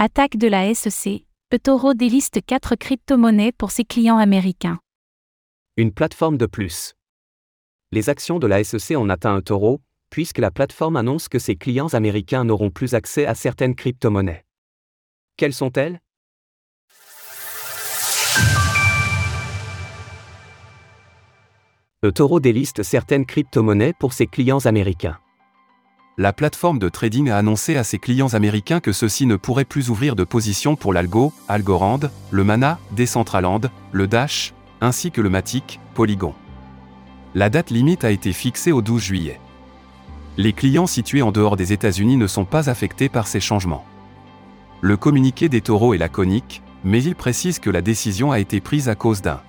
Attaque de la SEC, eToro déliste 4 crypto-monnaies pour ses clients américains. Une plateforme de plus. Les actions de la SEC ont atteint un taureau, puisque la plateforme annonce que ses clients américains n'auront plus accès à certaines crypto-monnaies. Quelles sont-elles? eToro déliste certaines crypto-monnaies pour ses clients américains la plateforme de trading a annoncé à ses clients américains que ceux-ci ne pourraient plus ouvrir de position pour l'Algo, Algorand, le Mana, Decentraland, le Dash, ainsi que le Matic, Polygon. La date limite a été fixée au 12 juillet. Les clients situés en dehors des États-Unis ne sont pas affectés par ces changements. Le communiqué des taureaux est laconique, mais il précise que la décision a été prise à cause d'un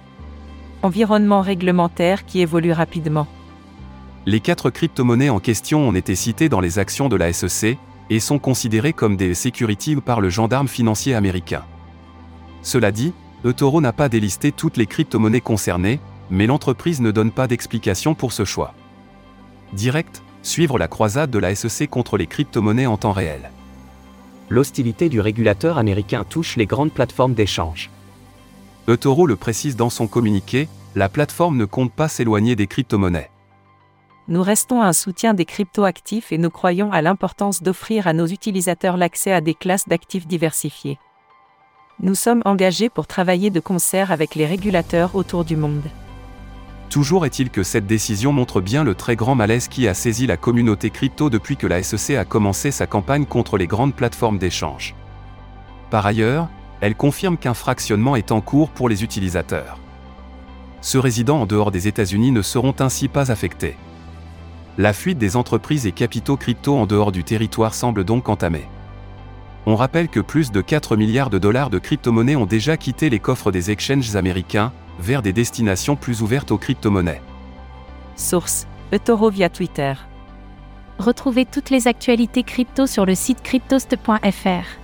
environnement réglementaire qui évolue rapidement. Les quatre crypto-monnaies en question ont été citées dans les actions de la SEC et sont considérées comme des securities par le gendarme financier américain. Cela dit, eToro n'a pas délisté toutes les crypto-monnaies concernées, mais l'entreprise ne donne pas d'explication pour ce choix. Direct, suivre la croisade de la SEC contre les crypto-monnaies en temps réel. L'hostilité du régulateur américain touche les grandes plateformes d'échange. eToro le précise dans son communiqué, la plateforme ne compte pas s'éloigner des crypto-monnaies nous restons un soutien des cryptoactifs et nous croyons à l'importance d'offrir à nos utilisateurs l'accès à des classes d'actifs diversifiés. Nous sommes engagés pour travailler de concert avec les régulateurs autour du monde. Toujours est-il que cette décision montre bien le très grand malaise qui a saisi la communauté crypto depuis que la SEC a commencé sa campagne contre les grandes plateformes d'échange. Par ailleurs, elle confirme qu'un fractionnement est en cours pour les utilisateurs. Ceux résidant en dehors des États-Unis ne seront ainsi pas affectés. La fuite des entreprises et capitaux crypto en dehors du territoire semble donc entamée. On rappelle que plus de 4 milliards de dollars de crypto-monnaies ont déjà quitté les coffres des exchanges américains, vers des destinations plus ouvertes aux crypto-monnaies. Source eToro via Twitter. Retrouvez toutes les actualités crypto sur le site cryptost.fr.